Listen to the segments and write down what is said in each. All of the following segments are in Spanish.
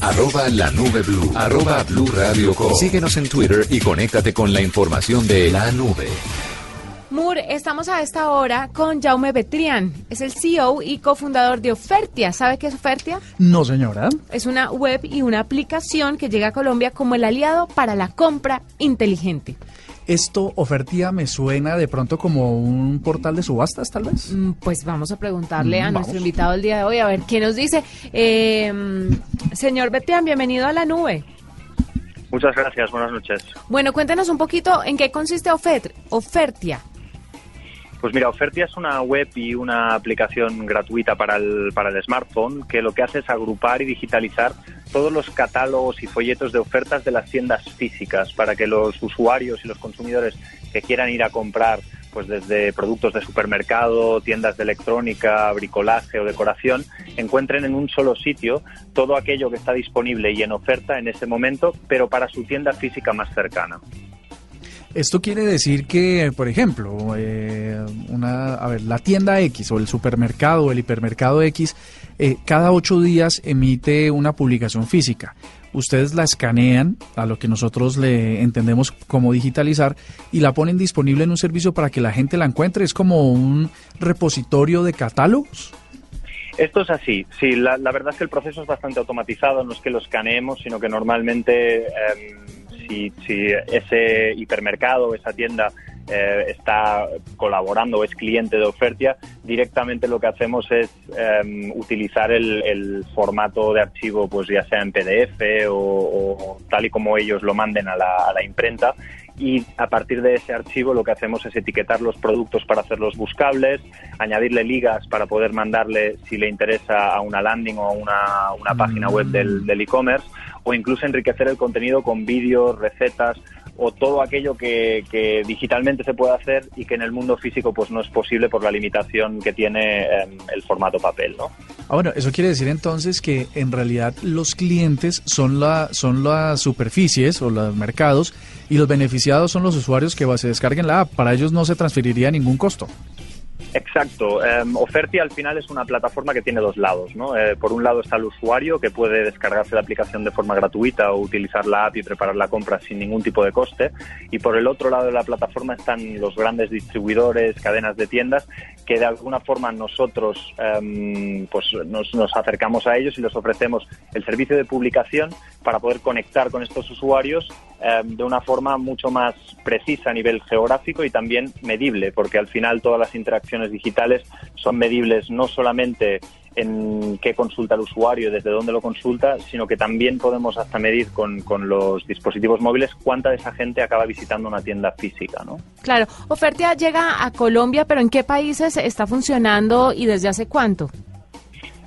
Arroba la nube blue. Arroba blue radio com. Síguenos en Twitter y conéctate con la información de la nube. Moore, estamos a esta hora con Jaume Betrián. Es el CEO y cofundador de Ofertia. ¿Sabe qué es Ofertia? No, señora. Es una web y una aplicación que llega a Colombia como el aliado para la compra inteligente. Esto, Ofertia, me suena de pronto como un portal de subastas, tal vez. Mm, Pues vamos a preguntarle Mm, a vamos. nuestro invitado el día de hoy a ver qué nos dice. Eh, mm, señor Betrián, bienvenido a la nube. Muchas gracias, buenas noches. Bueno, cuéntenos un poquito en qué consiste Ofer- Ofertia. Pues mira, Ofertia es una web y una aplicación gratuita para el, para el smartphone que lo que hace es agrupar y digitalizar todos los catálogos y folletos de ofertas de las tiendas físicas para que los usuarios y los consumidores que quieran ir a comprar pues desde productos de supermercado, tiendas de electrónica, bricolaje o decoración, encuentren en un solo sitio todo aquello que está disponible y en oferta en ese momento, pero para su tienda física más cercana. Esto quiere decir que, por ejemplo, eh, una, a ver, la tienda X o el supermercado o el hipermercado X, eh, cada ocho días emite una publicación física. Ustedes la escanean a lo que nosotros le entendemos como digitalizar y la ponen disponible en un servicio para que la gente la encuentre. Es como un repositorio de catálogos. Esto es así, sí, la, verdad es que el proceso es bastante automatizado, no es que lo escaneemos, sino que normalmente em, si, si ese hipermercado o esa tienda eh, está colaborando o es cliente de Ofertia, directamente lo que hacemos es em, utilizar el, el formato de archivo, pues ya sea en PDF o, o tal y como ellos lo manden a la, a la imprenta. Y a partir de ese archivo lo que hacemos es etiquetar los productos para hacerlos buscables, añadirle ligas para poder mandarle si le interesa a una landing o a una, una página web del del e-commerce o incluso enriquecer el contenido con vídeos, recetas o todo aquello que, que digitalmente se puede hacer y que en el mundo físico pues no es posible por la limitación que tiene em, el formato papel, ¿no? Ahora, eso quiere decir entonces que en realidad los clientes son, la, son las superficies o los mercados y los beneficiados son los usuarios que se descarguen la app. Para ellos no se transferiría ningún costo. Exacto. Em, Ofertia al final es una plataforma que tiene dos lados. ¿no? Eh, por un lado está el usuario que puede descargarse la aplicación de forma gratuita o utilizar la app y preparar la compra sin ningún tipo de coste. Y por el otro lado de la plataforma están los grandes distribuidores, cadenas de tiendas, que de alguna forma nosotros em, pues nos, nos acercamos a ellos y les ofrecemos el servicio de publicación para poder conectar con estos usuarios em, de una forma mucho más precisa a nivel geográfico y también medible, porque al final todas las interacciones digitales son medibles no solamente en qué consulta el usuario, desde dónde lo consulta, sino que también podemos hasta medir con, con los dispositivos móviles cuánta de esa gente acaba visitando una tienda física, ¿no? Claro, Ofertia llega a Colombia, pero ¿en qué países está funcionando y desde hace cuánto?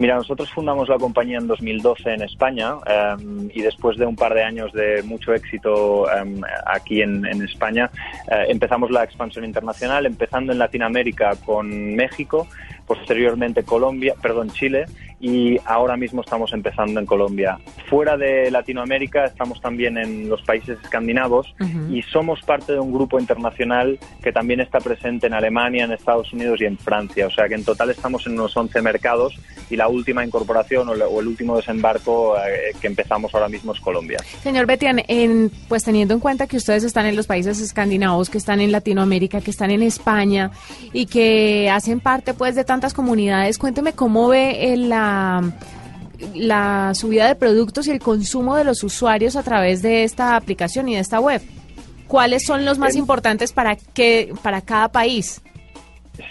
Mira, nosotros fundamos la compañía en 2012 en España em, y después de un par de años de mucho éxito em, aquí en, en España eh, empezamos la expansión internacional, empezando en Latinoamérica con México, posteriormente Colombia, perdón, Chile y ahora mismo estamos empezando en Colombia. Fuera de Latinoamérica estamos también en los países escandinavos y somos parte de un grupo internacional que también está presente en Alemania, en Estados Unidos y en Francia. O sea que en total estamos en unos 11 mercados y la última incorporación o, la- o el último desembarco eh, que empezamos ahora mismo es Colombia. Señor Betian, en, pues teniendo en cuenta que ustedes están en los países escandinavos, que están en Latinoamérica, que están en España y que hacen parte pues de tantas comunidades, cuénteme cómo ve eh, la, la subida de productos y el consumo de los usuarios a través de esta aplicación y de esta web. ¿Cuáles son los más importantes para, que, para cada país?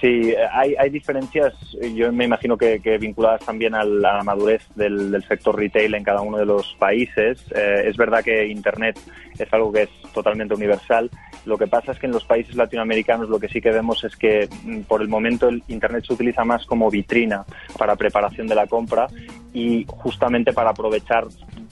Sí, hay, hay diferencias, yo me imagino que, que vinculadas también a la madurez del, sector retail en cada uno de los países. Eh, es verdad que Internet es algo que es totalmente universal. Lo que pasa es que en los países latinoamericanos lo que sí que vemos es que mm, por el momento el Internet se utiliza más como vitrina para preparación de la compra y justamente para aprovechar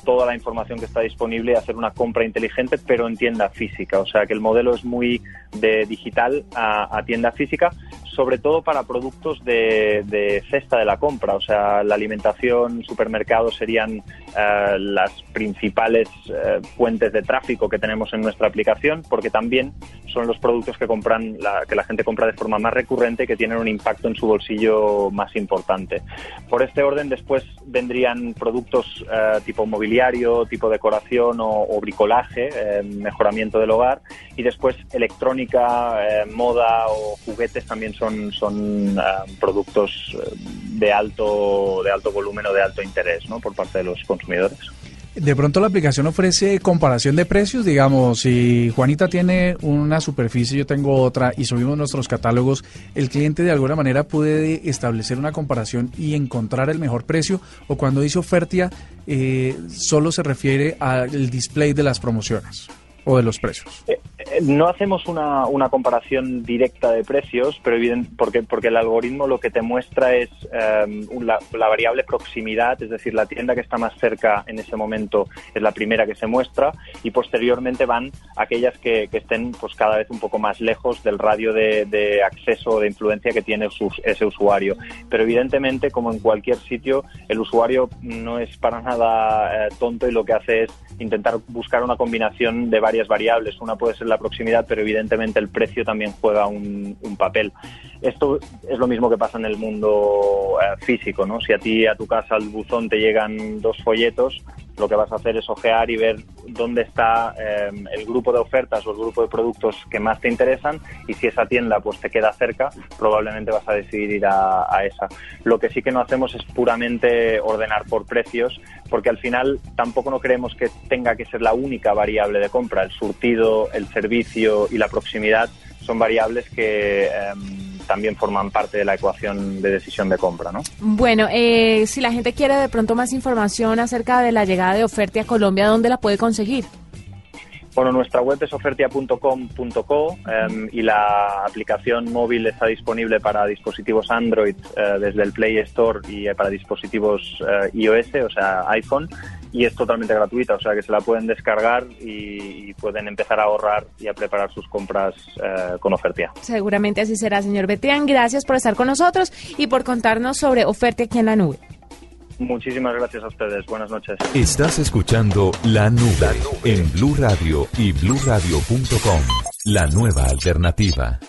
toda la información que está disponible y hacer una compra inteligente, pero en tienda física. O sea que el modelo es muy de digital a tienda física, sobre todo para productos de, de, cesta de la compra. O sea, la alimentación, supermercados serían uh, las principales uh, fuentes de tráfico que tenemos en nuestra aplicación, porque también son los productos que compran, la, que la gente compra de forma más recurrente que tienen un impacto en su bolsillo más importante. Por este orden, después vendrían productos uh, tipo mobiliario, tipo decoración o, bricolaje, eh, mejoramiento del hogar, y después electrónica, eh, moda o juguetes también son, son productos de alto, de alto volumen o de alto interés ¿no? por parte de los consumidores. De pronto la aplicación ofrece comparación de precios, digamos, si Juanita tiene una superficie, yo tengo otra y subimos nuestros catálogos, el cliente de alguna manera puede establecer una comparación y encontrar el mejor precio o cuando dice oferta eh, solo se refiere al display de las promociones o de los precios. Eh, no hacemos una, una, comparación directa de precios, pero evidente, porque, porque el algoritmo lo que te muestra es um, la, variable proximidad, es decir, la tienda que está más cerca en ese momento es la primera que se muestra y posteriormente van aquellas que, que estén pues cada vez un poco más lejos del radio de, de acceso o de influencia que tiene ese usuario. Pero evidentemente, como en cualquier sitio, el usuario no es para nada eh, tonto y lo que hace es intentar buscar una combinación de varias variables. Una puede ser la proximidad, pero evidentemente el precio también juega un, un papel. Esto es lo mismo que pasa en el mundo eh, físico, ¿no? Si a ti a tu casa al buzón te llegan dos folletos, lo que vas a hacer es ojear y ver dónde está eh, el grupo de ofertas o el grupo de productos que más te interesan y si esa tienda pues te queda cerca, probablemente vas a decidir ir a, esa. Lo que sí que no hacemos es puramente ordenar por precios, porque al final tampoco no creemos que tenga que ser la única variable de compra. El surtido, el servicio y la proximidad son variables que eh, también forman parte de la ecuación de decisión de compra, ¿no? Bueno, eh, si la gente quiere de pronto más información acerca de la llegada de Ofertia a Colombia, ¿dónde la puede conseguir? Bueno, nuestra web es ofertia.com.co eh, y la aplicación móvil está disponible para dispositivos Android eh, desde el Play Store y para dispositivos eh, iOS, o sea, iPhone, y es totalmente gratuita, o sea que se la pueden descargar y, y pueden empezar a ahorrar y a preparar sus compras eh, con Ofertia. Seguramente así será, señor Betián. Gracias por estar con nosotros y por contarnos sobre Ofertia aquí en la nube. Muchísimas gracias a ustedes. Buenas noches. Estás escuchando La Nube, en Blue Radio y bluradio.com. La nueva alternativa.